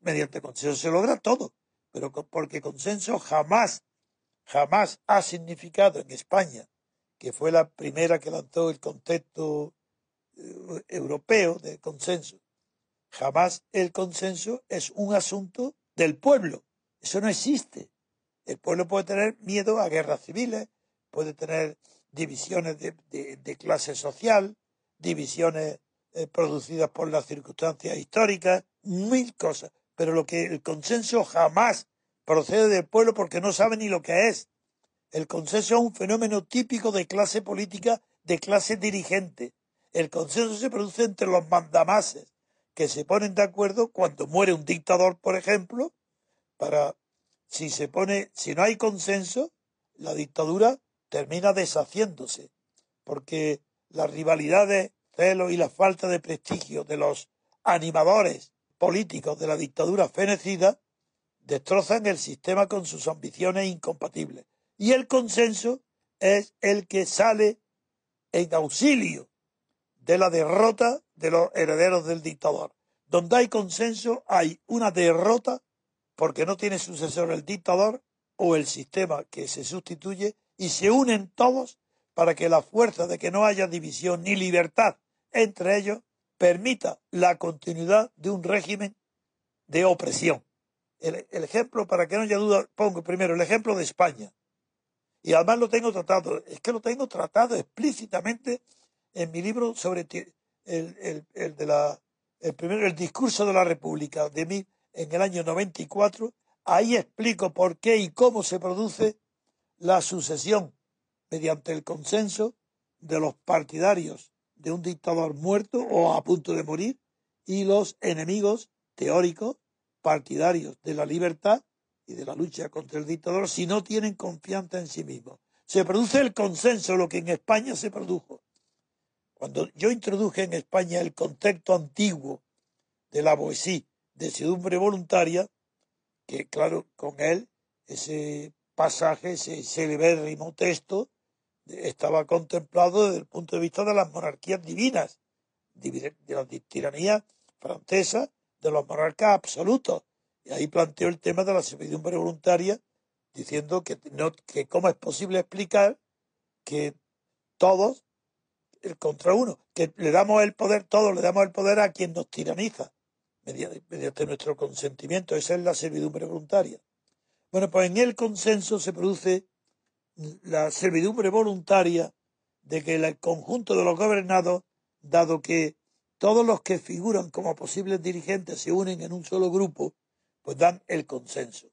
Mediante consenso se logra todo, pero porque consenso jamás, jamás ha significado en España, que fue la primera que lanzó el concepto eh, europeo de consenso, jamás el consenso es un asunto del pueblo. Eso no existe. El pueblo puede tener miedo a guerras civiles, puede tener divisiones de, clase social, divisiones eh, producidas por las circunstancias históricas, mil cosas. Pero lo que el consenso jamás procede del pueblo porque no sabe ni lo que es. El consenso es un fenómeno típico de clase política, de clase dirigente. El consenso se produce entre los mandamases que se ponen de acuerdo cuando muere un dictador, por ejemplo, para si se pone, si no hay consenso, la dictadura termina deshaciéndose, porque las rivalidades, celos y la falta de prestigio de los animadores políticos de la dictadura fenecida destrozan el sistema con sus ambiciones incompatibles. Y el consenso es el que sale en auxilio de la derrota de los herederos del dictador. Donde hay consenso hay una derrota porque no tiene sucesor el dictador o el sistema que se sustituye y se unen todos para que la fuerza de que no haya división ni libertad entre ellos permita la continuidad de un régimen de opresión. El, ejemplo, para que no haya duda, pongo primero el ejemplo de España. Y además lo tengo tratado, es que lo tengo tratado explícitamente en mi libro sobre el, el, el de la, el primero, el discurso de la República de mí en el año 94. Ahí explico por qué y cómo se produce la sucesión mediante el consenso de los partidarios de un dictador muerto o a punto de morir y los enemigos teóricos partidarios de la libertad y de la lucha contra el dictador si no tienen confianza en sí mismos. Se produce el consenso, lo que en España se produjo. Cuando yo introduje en España el concepto antiguo de la poesía, de sedumbre voluntaria, que claro, con él, ese pasaje, ese celebérrimo texto, estaba contemplado desde el punto de vista de las monarquías divinas, divi- de la tiranía francesa, de los monarcas absolutos. Y ahí planteó el tema de la servidumbre voluntaria, diciendo que, no, que cómo es posible explicar que todos, contra uno, que le damos el poder, todos le damos el poder a quien nos tiraniza, mediante, mediante nuestro consentimiento. Esa es la servidumbre voluntaria. Bueno, pues en el consenso se produce la servidumbre voluntaria de que el conjunto de los gobernados, dado que todos los que figuran como posibles dirigentes se unen en un solo grupo, pues dan el consenso.